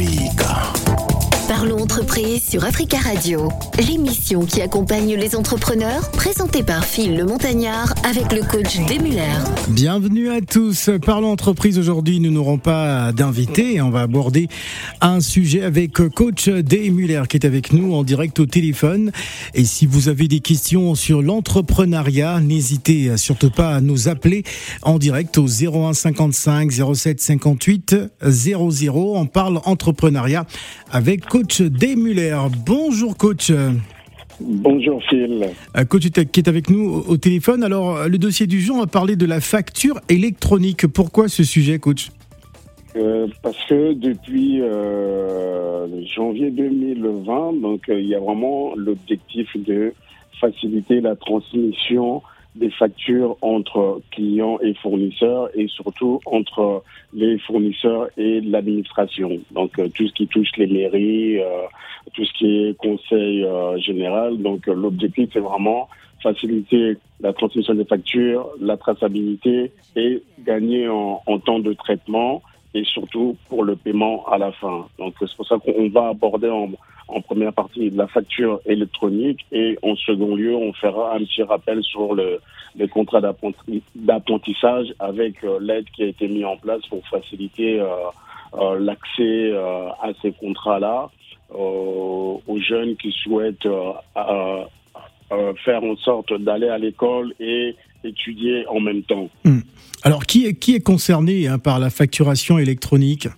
Africa. Parlons entreprise sur Africa Radio, l'émission qui accompagne les entrepreneurs, présentée par Phil le Montagnard avec le coach Demuller. Bienvenue à tous. Parlons entreprise aujourd'hui, nous n'aurons pas d'invité. On va aborder un sujet avec coach Demuller qui est avec nous en direct au téléphone. Et si vous avez des questions sur l'entrepreneuriat, n'hésitez surtout pas à nous appeler en direct au 01 55 07 58 00. On parle entrepreneuriat avec coach coach Muller. Bonjour coach. Bonjour Phil. Euh, coach qui est avec nous au téléphone. Alors le dossier du jour, on va parler de la facture électronique. Pourquoi ce sujet coach? Euh, parce que depuis euh, janvier 2020, donc il y a vraiment l'objectif de faciliter la transmission des factures entre clients et fournisseurs et surtout entre les fournisseurs et l'administration. Donc euh, tout ce qui touche les mairies, euh, tout ce qui est conseil euh, général. Donc l'objectif c'est vraiment faciliter la transmission des factures, la traçabilité et gagner en, en temps de traitement et surtout pour le paiement à la fin. Donc c'est pour ça qu'on va aborder en, en première partie de la facture électronique et en second lieu on fera un petit rappel sur le, les contrats d'apprentissage avec euh, l'aide qui a été mise en place pour faciliter euh, euh, l'accès à ces contrats-là aux jeunes qui souhaitent faire en sorte d'aller à l'école et étudier en même temps. Hmm. Alors, qui est, qui est concerné hein, par la facturation électronique?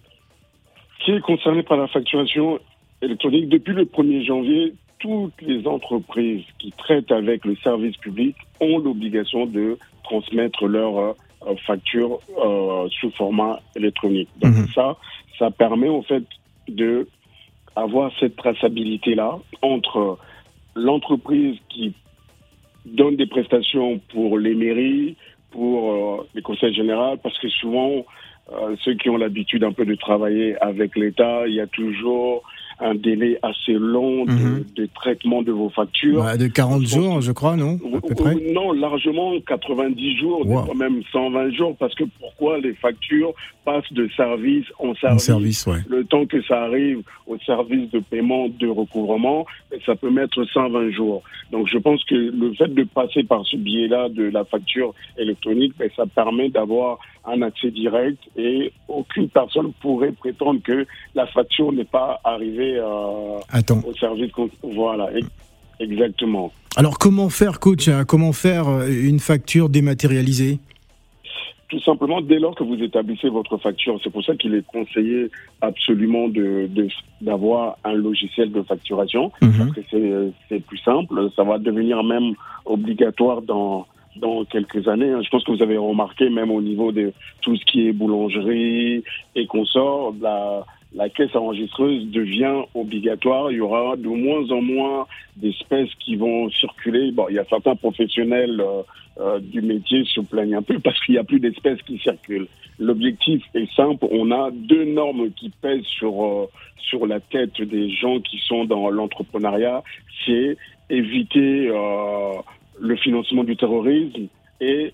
Qui est concerné par la facturation électronique Depuis le 1er janvier, toutes les entreprises qui traitent avec le service public ont l'obligation de transmettre leurs euh, factures euh, sous format électronique. Donc mhm. ça, ça permet en fait de avoir cette traçabilité là entre l'entreprise qui donne des prestations pour les mairies, pour euh, les conseils généraux, parce que souvent, euh, ceux qui ont l'habitude un peu de travailler avec l'État, il y a toujours un délai assez long de, mhm. de traitement de vos factures. de 40 jours, je crois, non Non, largement 90 jours, même 120 jours, parce que pourquoi les factures passent de service en service, service ouais. Le temps que ça arrive au service de paiement de recouvrement, ça peut mettre 120 jours. Donc je pense que le fait de passer par ce biais-là de la facture électronique, ben, ça permet d'avoir un accès direct et aucune personne pourrait prétendre que la facture n'est pas arrivée euh, au service. Voilà, exactement. Alors comment faire, coach hein, Comment faire euh, une facture dématérialisée? Tout simplement dès lors que vous établissez votre facture. C'est pour ça qu'il est conseillé absolument de d'avoir un logiciel de facturation mhm. parce que c'est plus simple. Ça va devenir même obligatoire dans dans quelques années. Hein. Je pense que vous avez remarqué, même au niveau de tout ce qui est boulangerie et consorts, la, la caisse enregistreuse devient obligatoire. Il y aura de moins en moins d'espèces qui vont circuler. Il y a certains professionnels euh, euh du métier se plaignent un peu parce qu'il n'y a plus d'espèces qui circulent. L'objectif est simple. On a deux normes qui pèsent sur euh, sur la tête des gens qui sont dans l'entrepreneuriat. C'est éviter le financement du terrorisme et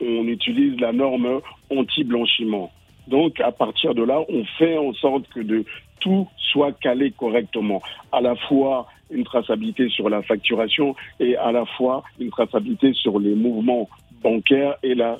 on utilise la norme anti-blanchiment. Donc, à partir de là, on fait en sorte que de tout soit calé correctement. À la fois une traçabilité sur la facturation et à la fois une traçabilité sur les mouvements bancaires et la,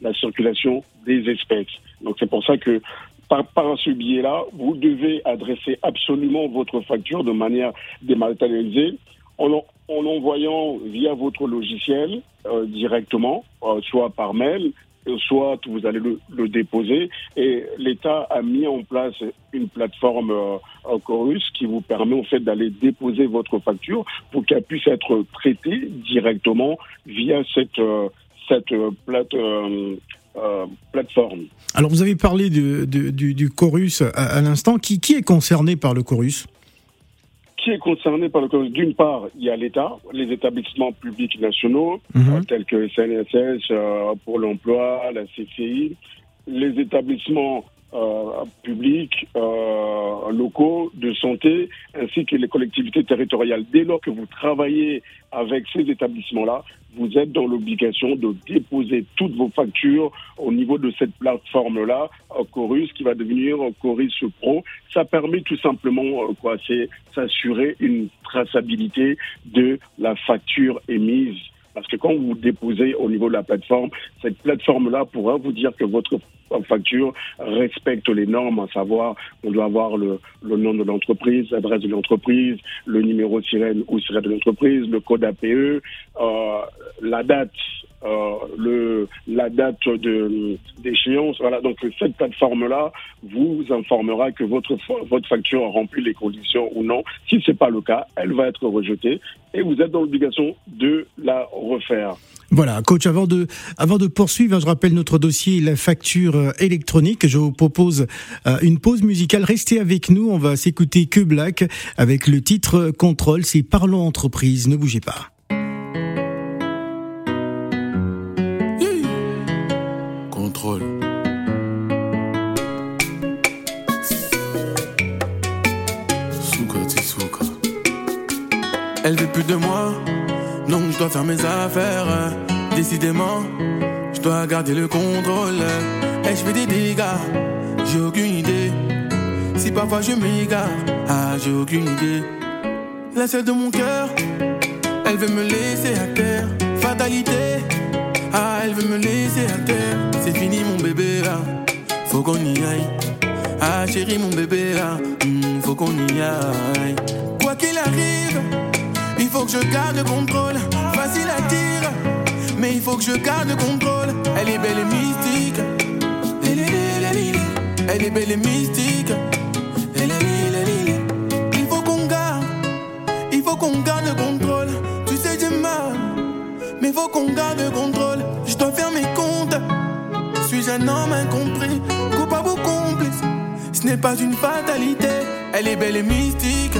la circulation des espèces. Donc, c'est pour ça que par, par ce biais-là, vous devez adresser absolument votre facture de manière dématérialisée en, en envoyant via votre logiciel euh, directement, euh, soit par mail, soit vous allez le, déposer. Et l'État a mis en place une plateforme euh, Chorus qui vous permet en fait d'aller déposer votre facture pour qu'elle puisse être traitée directement via cette cette plate, plateforme. Alors vous avez parlé du, du, Chorus à, l'instant. Qui est concerné par le Chorus qui est concerné par le D'une part, il y a l'État, les établissements publics nationaux, mhm. euh, tels que CNSS, euh, pour l'emploi, la CCI, les établissements euh, publics, euh, locaux, de santé, ainsi que les collectivités territoriales. Dès lors que vous travaillez avec ces établissements-là, vous êtes dans l'obligation de déposer toutes vos factures au niveau de cette plateforme-là, Chorus, qui va devenir Chorus Pro. Ça permet tout simplement, quoi, c'est s'assurer une traçabilité de la facture émise parce que quand vous déposez au niveau de la plateforme, cette plateforme-là pourra vous dire que votre facture respecte les normes, à savoir on doit avoir le, le nom de l'entreprise, l'adresse de l'entreprise, le numéro sirène ou sirène de l'entreprise, le code APE, euh, la date euh, le, la date de, d'échéance. Voilà, donc cette plateforme-là vous informera que votre, votre facture a rempli les conditions ou non. Si ce n'est pas le cas, elle va être rejetée et vous êtes dans l'obligation de la refaire. Voilà, coach, avant de, avant de poursuivre, je rappelle notre dossier, la facture électronique. Je vous propose euh, une pause musicale. Restez avec nous, on va s'écouter Que Black avec le titre Contrôle, c'est Parlons Entreprise, ne bougez pas. Elle veut plus de moi, donc je dois faire mes affaires. Décidément, je dois garder le contrôle. Je fais des dégâts, j'ai aucune idée. Si parfois je m'égare, ah j'ai aucune idée. La seule de mon cœur, elle veut me laisser à terre. Fatalité, ah elle veut me laisser à terre. C'est fini mon bébé là, faut qu'on y aille. Ah chérie mon bébé là, hmm, faut qu'on y aille. Quoi qu'il arrive faut que je garde le contrôle. Facile à dire, mais il faut que je garde le contrôle. Elle est belle et mystique. Elle est belle et mystique. Il faut qu'on garde, il faut qu'on garde le contrôle. Tu sais, j'ai mal, mais faut qu'on garde le contrôle. Je dois faire mes comptes. Suis-je un homme incompris, coupable ou complice? Ce n'est pas une fatalité. Elle est belle et mystique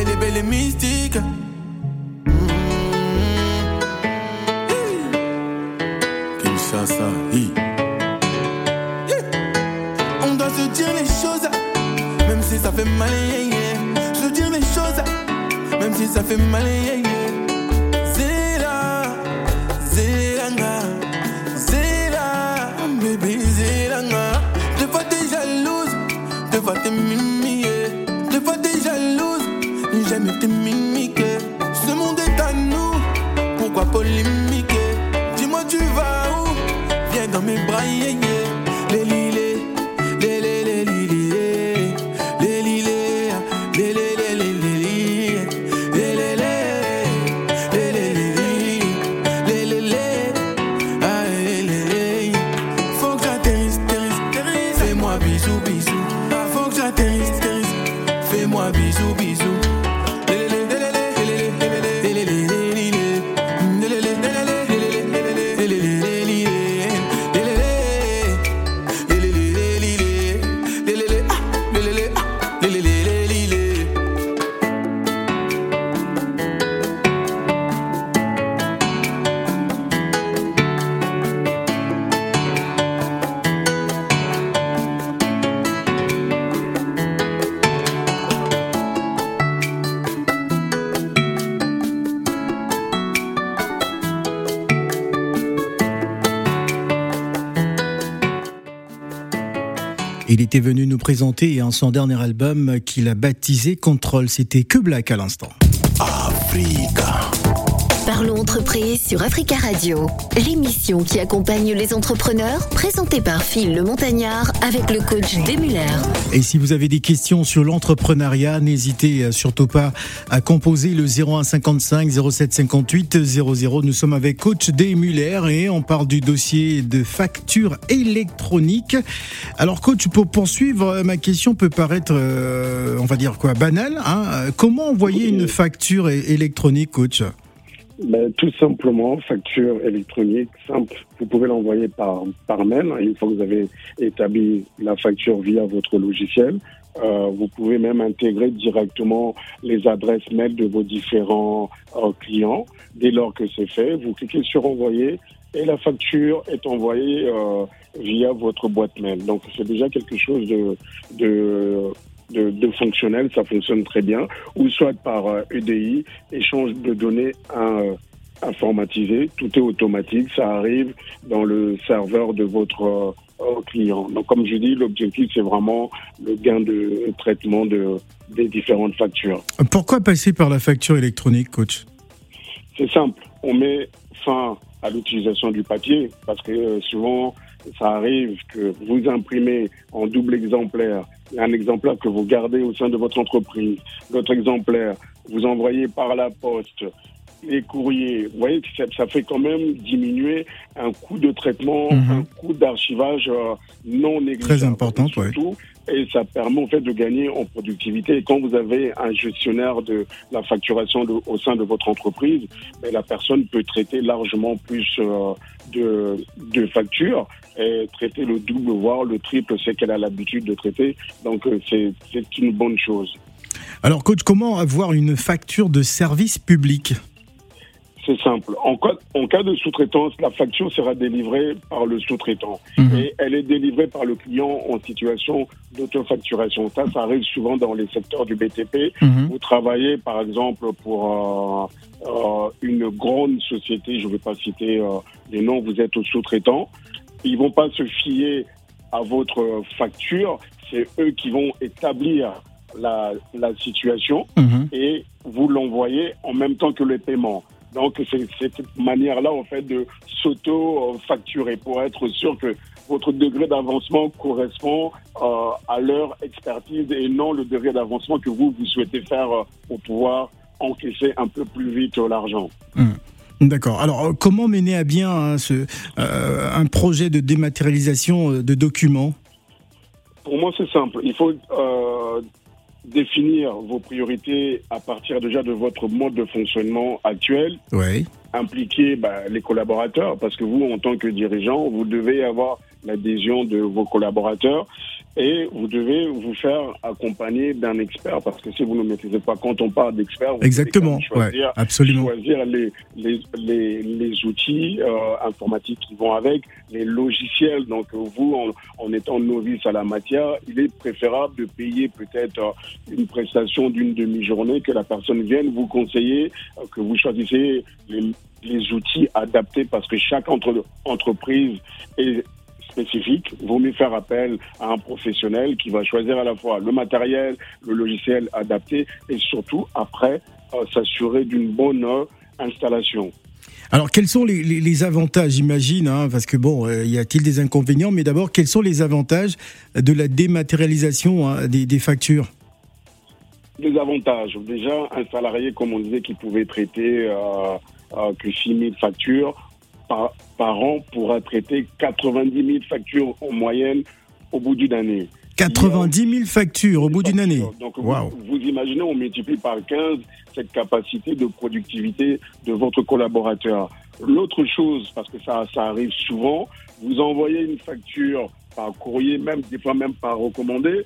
elle est belle et mystique. Ça fait mal. Se dire les choses, même si ça fait mal. Zéla, Zélanga, Zéla, bébé Zélanga. Deux fois t'es jalouse, deux fois t'es mimi, deux fois t'es jalouse j'aime tes mimiques. Ce monde est à nous, pourquoi polémiquer? Dis-moi, tu vas où? Viens dans mes bras, yeah, yeah. Il était venu nous présenter en son dernier album qu'il a baptisé Control. C'était que Black à l'instant. Parlons entreprise sur Africa Radio, l'émission qui accompagne les entrepreneurs, présentée par Phil le Montagnard avec le coach Demuller. Et si vous avez des questions sur l'entrepreneuriat, n'hésitez euh, surtout pas à composer le 0155 0758 00. Nous sommes avec coach Demuller et on parle du dossier de facture électronique. Alors coach, pour poursuivre, euh, ma question peut paraître, euh, on va dire quoi, banale. Hein Comment envoyer une facture électronique, coach? Ben, Tout simplement, facture électronique simple. Vous pouvez l'envoyer par, par mail, une fois que vous avez établi la facture via votre logiciel. Euh, vous pouvez même intégrer directement les adresses mail de vos différents euh, clients. Dès lors que c'est fait, vous cliquez sur envoyer et la facture est envoyée euh, via votre boîte mail. Donc c'est déjà quelque chose de, de, de, fonctionnel, ça fonctionne très bien. Ou soit par EDI, euh, échange de données euh, informatisé, tout est automatique, ça arrive dans le serveur de votre client. Donc comme je dis, l'objectif c'est vraiment le gain de traitement de, des différentes factures. Pourquoi passer par la facture électronique, coach? C'est simple, on met fin à l'utilisation du papier parce que euh, souvent ça arrive que vous imprimez en double exemplaire un exemplaire que vous gardez au sein de votre entreprise, votre exemplaire, vous envoyez par la poste les courriers. Vous voyez que ça, fait quand même diminuer un coût de traitement, mhm. un coût d'archivage euh, non négligeable. Très important, oui et ça permet en fait de gagner en productivité. Et quand vous avez un gestionnaire de la facturation au sein de votre entreprise, ben, la personne peut traiter largement plus euh, de, factures et traiter le double, voire le triple, c'est qu'elle a l'habitude de traiter. Donc euh, c'est une bonne chose. Alors coach, comment avoir une facture de service public? C'est simple. En cas, de sous-traitance, la facture sera délivrée par le sous-traitant. Mhm. Et elle est délivrée par le client en situation d'autofacturation. Ça, ça arrive souvent dans les secteurs du BTP. Mhm. Vous travaillez, par exemple, pour euh, euh, une grande société, je ne vais pas citer euh, les noms, vous êtes au sous-traitant. Ils vont pas se fier à votre facture. C'est eux qui vont établir la, situation mhm. et vous l'envoyez en même temps que le paiement. Donc c'est cette manière-là en fait de s'auto-facturer pour être sûr que votre degré d'avancement correspond euh, à leur expertise et non le degré d'avancement que vous vous souhaitez faire euh, pour pouvoir encaisser un peu plus vite l'argent. Hmm. D'accord. Alors, euh, comment mener à bien hein, ce, un projet de dématérialisation de documents? Pour moi, c'est simple. Il faut définir vos priorités à partir déjà de votre mode de fonctionnement actuel. Oui. Impliquer bah, les collaborateurs, parce que vous, en tant que dirigeant, vous devez avoir l'adhésion de vos collaborateurs et vous devez vous faire accompagner d'un expert parce que si vous ne maîtrisez pas, quand on parle d'expert, vous Exactement, devez choisir, absolument. choisir les, les, les, les outils euh, informatiques qui vont avec, les logiciels. Donc vous, en, en, étant novice à la matière, il est préférable de payer peut-être euh, une prestation d'une demi-journée, que la personne vienne vous conseiller, euh, que vous choisissez les, les outils adaptés parce que chaque entre, entreprise est spécifique, vaut mieux faire appel à un professionnel qui va choisir à la fois le matériel, le logiciel adapté et surtout après euh, s'assurer d'une bonne euh, installation. Alors, quels sont les, avantages, j'imagine, hein, parce que bon, euh, y a-t-il des inconvénients, mais d'abord, quels sont les avantages de la dématérialisation hein, des, factures? Les avantages. Déjà, un salarié, comme on disait, qui pouvait traiter que 6 000 factures, par, an pourra traiter 90 000 factures en moyenne au bout d'une année. 90 000 factures au bout d'une année. Donc vous, imaginez, on multiplie par 15 cette capacité de productivité de votre collaborateur. L'autre chose, parce que ça, ça arrive souvent, vous envoyez une facture par courrier, même des fois même par recommandé,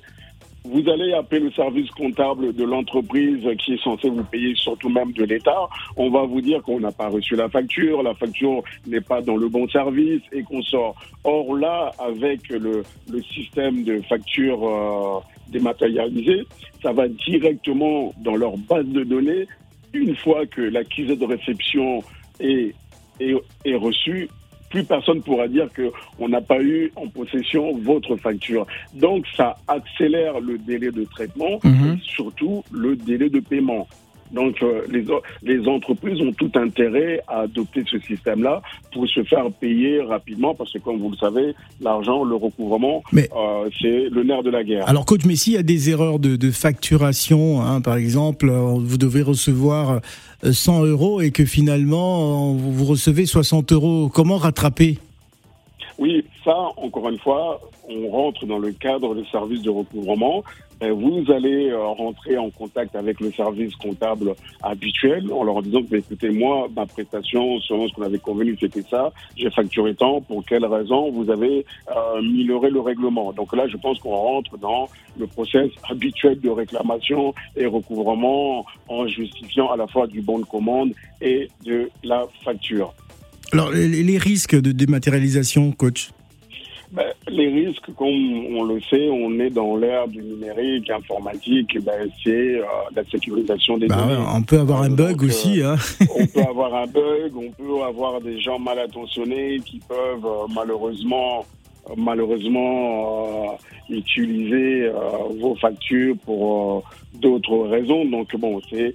vous allez appeler le service comptable de l'entreprise qui est censé vous payer, surtout même de l'État. On va vous dire qu'on n'a pas reçu la facture, la facture n'est pas dans le bon service et qu'on sort. Or là, avec le, système de facture euh, dématérialisée, ça va directement dans leur base de données. Une fois que l'accusé de réception est, est, est reçu, plus personne pourra dire qu'on n'a pas eu en possession votre facture. Donc ça accélère le délai de traitement mhm. et surtout le délai de paiement. Donc euh, les, les entreprises ont tout intérêt à adopter ce système-là pour se faire payer rapidement parce que comme vous le savez, l'argent, le recouvrement, euh, c'est le nerf de la guerre. Alors coach, mais s'il y a des erreurs de, de facturation, hein, par exemple, euh, vous devez recevoir 100 euros et que finalement vous recevez 60 euros, comment rattraper? Oui, ça, encore une fois, on rentre dans le cadre des services de recouvrement. Ben, vous allez euh, rentrer en contact avec le service comptable habituel en leur disant écoutez, moi, ma prestation, selon ce qu'on avait convenu, c'était ça. J'ai facturé tant. Pour quelle raison vous avez euh, minoré le règlement? Donc là, je pense qu'on rentre dans le process habituel de réclamation et recouvrement en justifiant à la fois du bon de commande et de la facture. Alors, les risques de dématérialisation, coach? Ben, les risques, comme on le sait, on est dans l'ère du numérique, informatique, ben, c'est euh, la sécurisation des bah données. on peut avoir un bug aussi. Hein. on peut avoir un bug, on peut avoir des gens mal intentionnés qui peuvent euh, malheureusement malheureusement utiliser vos factures pour d'autres raisons. Donc bon, c'est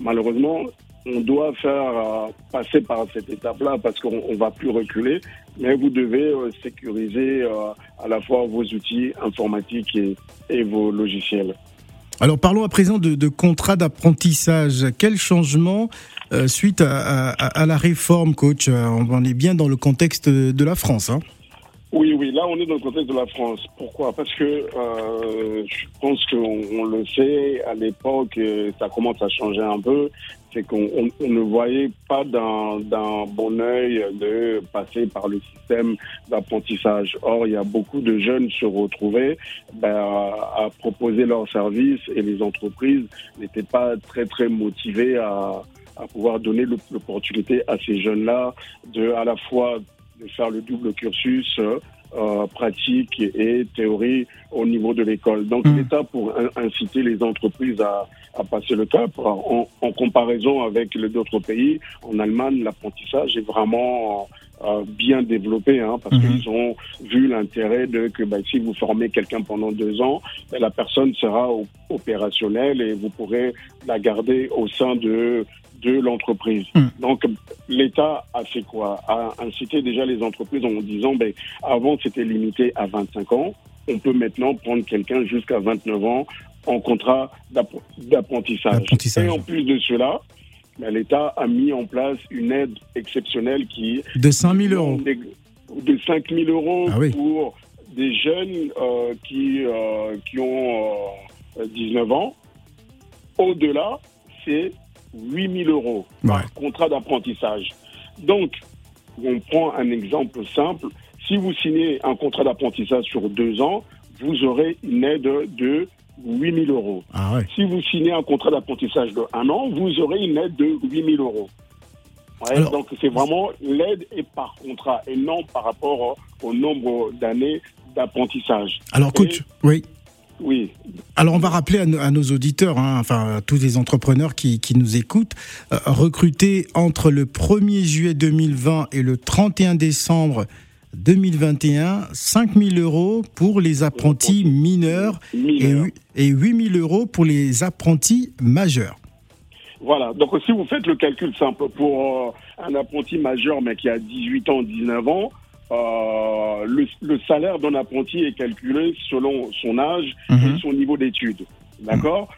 malheureusement on doit faire euh, passer par cette étape-là parce qu'on ne va plus reculer, mais vous devez euh, sécuriser euh, à la fois vos outils informatiques et, vos logiciels. Alors parlons à présent de, de contrat d'apprentissage. Quel changement suite à, la réforme, coach? On est bien dans le contexte de la France. Hein oui, oui, là on est dans le contexte de la France. Pourquoi? Parce que euh, je pense qu'on le sait, à l'époque, euh, ça commence à changer un peu, c'est qu'on ne voyait pas d'un bon œil de passer par le système d'apprentissage. Or, il y a beaucoup de jeunes se retrouvaient ben, à, proposer leurs services et les entreprises n'étaient pas très très motivées à, à pouvoir donner l'opportunité à ces jeunes-là de à la fois de faire le double cursus euh, pratique et théorie au niveau de l'école. Donc mmh. l'État, pour inciter les entreprises à, à passer le cap, en, en comparaison avec les autres pays, en Allemagne, l'apprentissage est vraiment euh, bien développé, hein, parce mmh. qu'ils ont vu l'intérêt de que bah, si vous formez quelqu'un pendant deux ans, bah, la personne sera opérationnelle et vous pourrez la garder au sein de de l'entreprise. Hmm. Donc l'État a fait quoi? A incité déjà les entreprises en disant ben avant c'était limité à 25 ans, on peut maintenant prendre quelqu'un jusqu'à 29 ans en contrat d'apprentissage. Et en plus de cela, ben, l'État a mis en place une aide exceptionnelle qui de 5 000 euros. De 5 000 euros ah pour des jeunes euh, qui, euh, qui ont 19 euh, ans. Au-delà, c'est 8 000 euros par contrat d'apprentissage. Donc, on prend un exemple simple. Si vous signez un contrat d'apprentissage sur deux ans, vous aurez une aide de 8 000 euros. Ah si vous signez un contrat d'apprentissage de un an, vous aurez une aide de 8 000 euros. donc c'est vraiment l'aide est par contrat et non par rapport au nombre d'années d'apprentissage. Alors coach, oui. Oui. Alors on va rappeler à, nos auditeurs, hein, enfin à tous les entrepreneurs qui, nous écoutent, euh, recruter entre le 1er juillet 2020 et le 31 décembre 2021, 5 000 euros pour les apprentis mineurs, et, et 8 000 euros pour les apprentis majeurs. Voilà, donc si vous faites le calcul simple pour euh, un apprenti majeur mais qui a 18 ans, 19 ans, euh, le, salaire d'un apprenti est calculé selon son âge et mhm. son niveau d'études. D'accord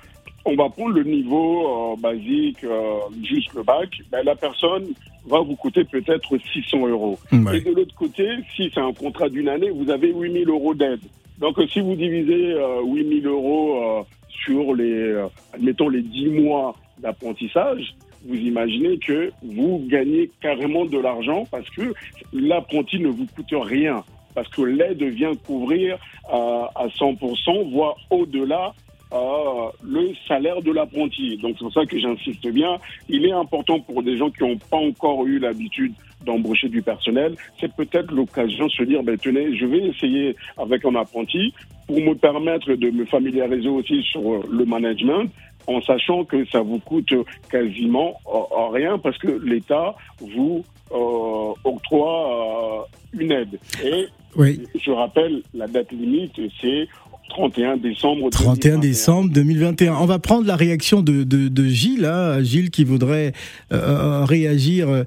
On va prendre le niveau euh, basique, euh, juste le bac. Ben, la personne va vous coûter peut-être 600 euros. Et de l'autre côté, si c'est un contrat d'une année, vous avez 8000 euros d'aide. Donc si vous divisez 8000 euros sur les, admettons, les 10 mois d'apprentissage, vous imaginez que vous gagnez carrément de l'argent parce que l'apprenti ne vous coûte rien, parce que l'aide vient couvrir euh, à 100%, voire au-delà euh, le salaire de l'apprenti. Donc c'est pour ça que j'insiste bien. Il est important pour des gens qui n'ont pas encore eu l'habitude d'embaucher du personnel, c'est peut-être l'occasion de se dire, ben, tenez, je vais essayer avec un apprenti pour me permettre de me familiariser aussi sur le management, en sachant que ça vous coûte quasiment euh, rien parce que l'État vous euh, octroie euh, une aide. Et je rappelle, la date limite, c'est 31 décembre 31 décembre 2021. On va prendre la réaction de, de, Gilles, hein, Gilles qui voudrait réagir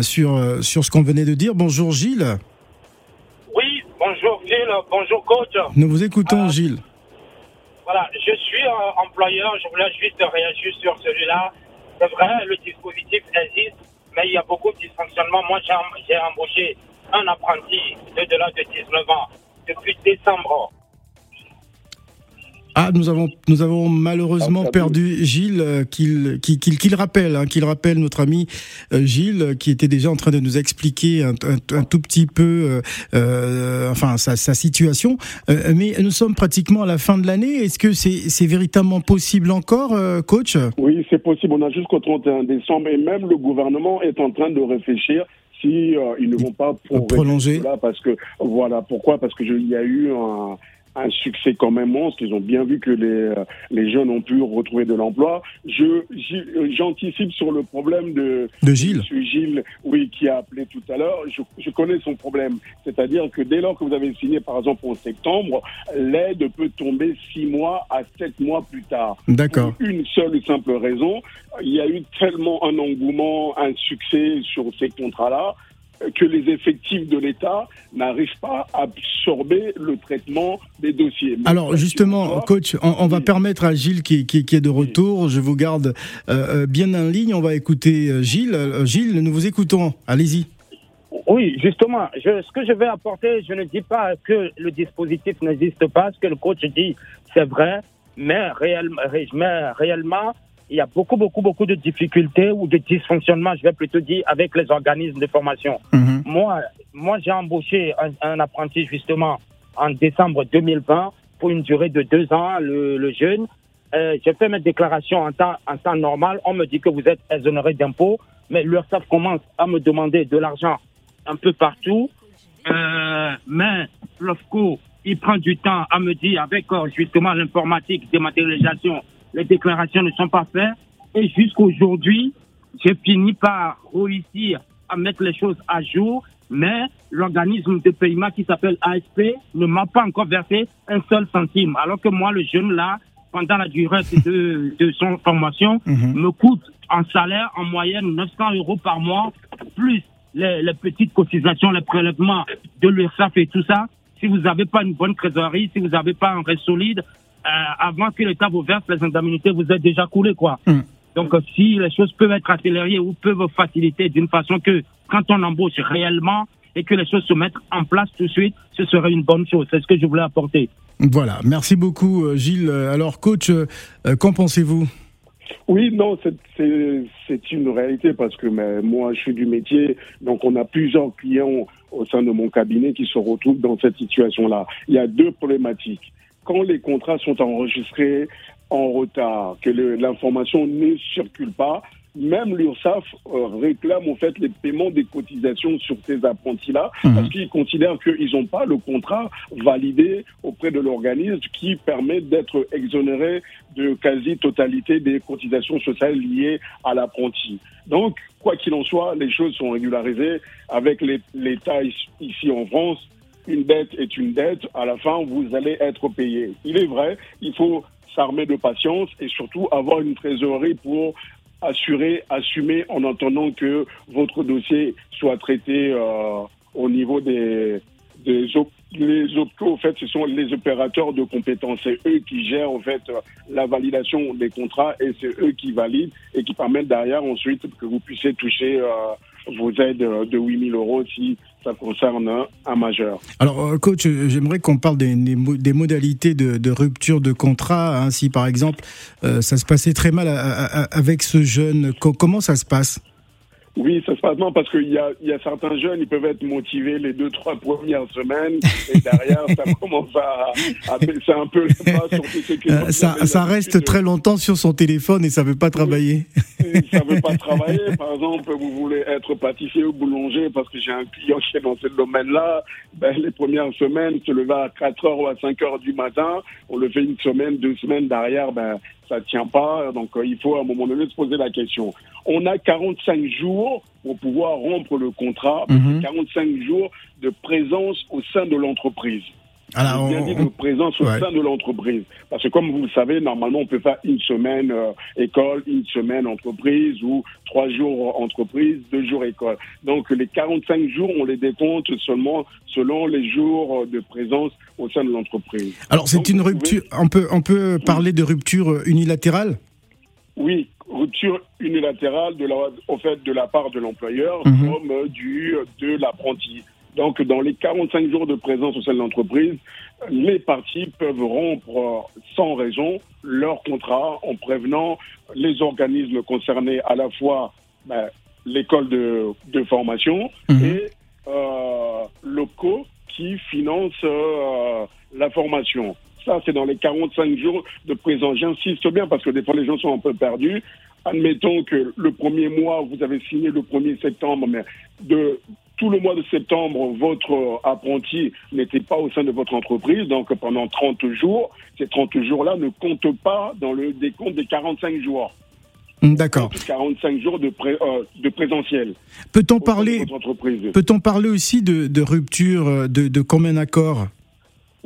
sur, sur ce qu'on venait de dire. Bonjour Gilles. Oui, bonjour Gilles, bonjour coach. Nous vous écoutons Gilles. Voilà, je suis euh, employeur, je voulais juste réagir sur celui-là. C'est vrai, le dispositif existe, mais il y a beaucoup de dysfonctionnements. Moi, j'ai embauché un apprenti de delà de 19 ans depuis décembre ah, nous avons, nous avons malheureusement ah, perdu Gilles, euh, qu'il qu'il rappelle, hein, qu'il rappelle notre ami euh, Gilles, qui était déjà en train de nous expliquer un, un, tout petit peu, euh, euh enfin, sa, sa situation. mais nous sommes pratiquement à la fin de l'année. Est-ce que c'est véritablement possible encore, coach? Oui, c'est possible. On a jusqu'au 31 décembre et même le gouvernement est en train de réfléchir si euh, ils ne vont pas prolonger là parce que voilà pourquoi parce que il y a eu un, un succès quand même monstre. Ils ont bien vu que les, euh, les jeunes ont pu retrouver de l'emploi. Je j'anticipe sur le problème de, de Gilles. Gilles, oui, qui a appelé tout à l'heure. Je, je, connais son problème, c'est-à-dire que dès lors que vous avez signé, par exemple en septembre, l'aide peut tomber six mois à sept mois plus tard. D'accord. Une seule simple raison, il y a eu tellement un engouement, un succès sur ces contrats-là que les effectifs de l'État n'arrivent pas à absorber le traitement des dossiers. Alors justement, coach, on, va permettre à Gilles qui, qui, qui, est de retour, je vous garde euh, euh, bien en ligne, on va écouter euh, Gilles. Gilles, nous vous écoutons, allez-y. Oui, justement, je, ce que je vais apporter, je ne dis pas que le dispositif n'existe pas, ce que le coach dit, c'est vrai, mais réellement, mais réellement il y a beaucoup, beaucoup, beaucoup de difficultés ou de dysfonctionnements, je vais plutôt dire, avec les organismes de formation. Mhm. Moi, moi j'ai embauché un, apprenti justement en décembre 2020 pour une durée de deux ans, le, le jeune. Euh, j'ai fait mes déclarations en temps, en temps normal. On me dit que vous êtes exonéré d'impôts, mais l'URSSAF commence à me demander de l'argent un peu partout. Euh, mais l'OFCO, il prend du temps à me dire, avec euh, justement l'informatique, dématérialisation, les déclarations ne sont pas faites. Et jusqu'aujourd'hui, j'ai fini par réussir à mettre les choses à jour, mais l'organisme de paiement qui s'appelle ASP ne m'a pas encore versé un seul centime. Alors que moi, le jeune là, pendant la durée de, de son formation, mhm. me coûte en salaire en moyenne 900 euros par mois, plus les, les petites cotisations, les prélèvements de l'URSSAF et tout ça. Si vous n'avez pas une bonne trésorerie, si vous n'avez pas un reste solide, avant que l'État vous verse les indemnités, vous êtes déjà coulé, quoi. Hmm. Donc, euh, si les choses peuvent être accélérées ou peuvent faciliter d'une façon que quand on embauche réellement et que les choses se mettent en place tout de suite, ce serait une bonne chose. C'est ce que je voulais apporter. Voilà. Merci beaucoup, euh, Gilles. Alors, coach, qu'en pensez-vous? Oui, non, c'est une réalité parce que mais, moi, je suis du métier, donc on a plusieurs clients au sein de mon cabinet qui se retrouvent dans cette situation-là. Il y a deux problématiques quand les contrats sont enregistrés en retard, que l'information ne circule pas, même l'URSSAF euh, réclame en fait les paiements des cotisations sur ces apprentis-là mhm. parce qu'ils considèrent qu'ils n'ont pas le contrat validé auprès de l'organisme qui permet d'être exonéré de quasi-totalité des cotisations sociales liées à l'apprenti. Donc, quoi qu'il en soit, les choses sont régularisées avec l'État ici en France une dette est une dette, à la fin, vous allez être payé. Il est vrai, il faut s'armer de patience et surtout avoir une trésorerie pour assurer, assumer en entendant que votre dossier soit traité euh, au niveau des, des les en fait, ce sont les opérateurs de compétences. C'est eux qui gèrent, en fait, la validation des contrats et c'est eux qui valident et qui permettent derrière ensuite que vous puissiez toucher euh, vos aides de 8000 euros si ça concerne un, majeur. Alors, euh, coach, j'aimerais qu'on parle des, des, modalités de, rupture de contrat. Hein, si, par exemple, euh, ça se passait très mal avec ce jeune, comment ça se passe? Oui, ça se passe non parce qu'il y a, y a certains jeunes, ils peuvent être motivés les deux trois premières semaines et derrière ça commence à, à baisser un peu les pas. Euh, ça, ça reste très longtemps sur son téléphone et ça veut pas travailler. ça veut pas travailler. Par exemple, vous voulez être pâtissier ou boulanger parce que j'ai un client qui est dans ce domaine-là. Ben, les premières semaines, se lever à 4 heures ou à 5 heures du matin, on le fait une semaine, deux semaines derrière, ben ça tient pas. Donc euh, il faut à un moment donné se poser la question. On a 45 jours pour pouvoir rompre le contrat, 45 mhm. jours de présence au sein de l'entreprise. Alors, bien dit de présence au sein de l'entreprise. Parce que comme vous le savez, normalement, on peut faire une semaine euh, école, une semaine entreprise ou trois jours entreprise, deux jours école. Donc les 45 jours, on les décompte seulement selon les jours de présence au sein de l'entreprise. Alors c'est une rupture, on peut, on peut parler de rupture unilatérale? Oui, rupture unilatérale de la, au fait, de la part de l'employeur mhm. comme du, de l'apprenti. Donc, dans les 45 jours de présence au sein de l'entreprise, les parties peuvent rompre sans raison leur contrat en prévenant les organismes concernés, à la fois ben, l'école de, de, formation mhm. et euh, locaux qui financent euh, la formation. Ça, c'est dans les 45 jours de présence. J'insiste bien parce que des fois, les gens sont un peu perdus. admettons que le premier mois, vous avez signé le 1er septembre, mais de tout le mois de septembre, votre apprenti n'était pas au sein de votre entreprise, donc pendant 30 jours, ces 30 jours-là ne comptent pas dans le décompte des 45 jours. D'accord. 45 jours de, euh, de présentiel. Peut-on parler, peut parler aussi de, rupture euh, de, de combien d'accords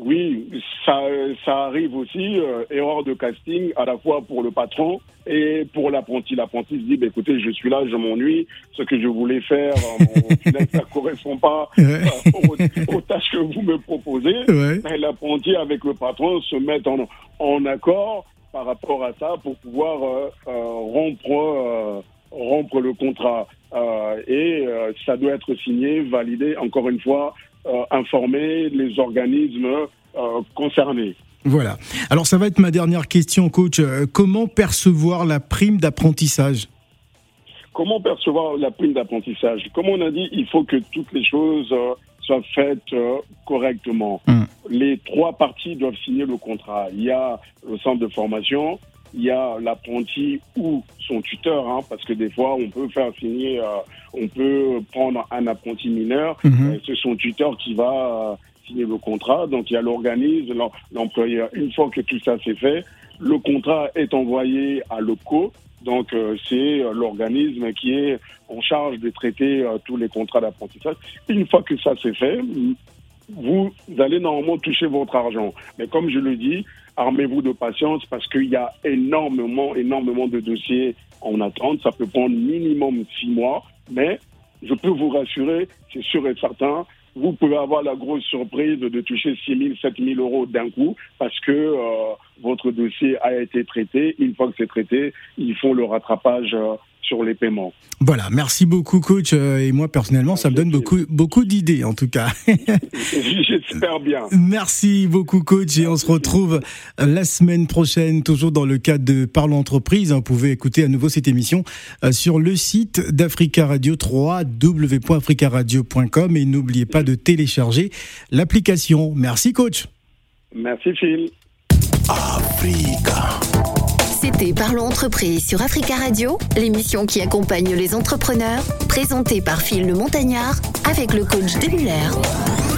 oui, ça, ça arrive aussi, euh, erreur de casting, à la fois pour le patron et pour l'apprenti. L'apprenti se dit, bah, écoutez, je suis là, je m'ennuie, ce que je voulais faire, ça ne correspond pas aux, tâches que vous me proposez. L'apprenti avec le patron se met en, en accord par rapport à ça pour pouvoir euh, euh, rompre, euh, rompre le contrat. et ça doit être signé, validé, encore une fois, informer les organismes concernés. Voilà. Alors ça va être ma dernière question, coach. Comment percevoir la prime d'apprentissage? Comment percevoir la prime d'apprentissage? Comme on a dit, il faut que toutes les choses soient faites correctement. Hum les trois parties doivent signer le contrat. Il y a le centre de formation, il y a l'apprenti ou son tuteur, hein, parce que des fois, on peut faire signer, euh, on peut prendre un apprenti mineur, mhm. c'est son tuteur qui va euh, signer le contrat. Donc, il y a l'organisme, l'employeur. Une fois que tout ça c'est fait, le contrat est envoyé à l'OPCO. Donc, euh, c'est l'organisme qui est en charge de traiter tous les contrats d'apprentissage. Une fois que ça c'est fait, vous allez normalement toucher votre argent. Mais comme je le dis, armez-vous de patience parce qu'il y a énormément, énormément de dossiers en attente. Ça peut prendre minimum six mois, mais je peux vous rassurer, c'est sûr et certain, vous pouvez avoir la grosse surprise de toucher 6 000, 7 000 euros d'un coup parce que euh, votre dossier a été traité. Une fois que c'est traité, ils font le rattrapage euh, sur les paiements. Voilà, merci beaucoup coach euh, et moi personnellement ça me donne beaucoup beaucoup d'idées en tout cas. J'espère bien. Merci beaucoup coach et on se retrouve la semaine prochaine toujours dans le cadre de Parlons entreprise. Vous pouvez écouter à nouveau cette émission euh, sur le site d'Africa Radio 3 www.africaradio.com et n'oubliez pas de télécharger l'application. Merci coach. Merci Phil. Africa. C'était Parlons Entreprise sur Africa Radio, l'émission qui accompagne les entrepreneurs, présentée par Phil le Montagnard avec le coach Muller.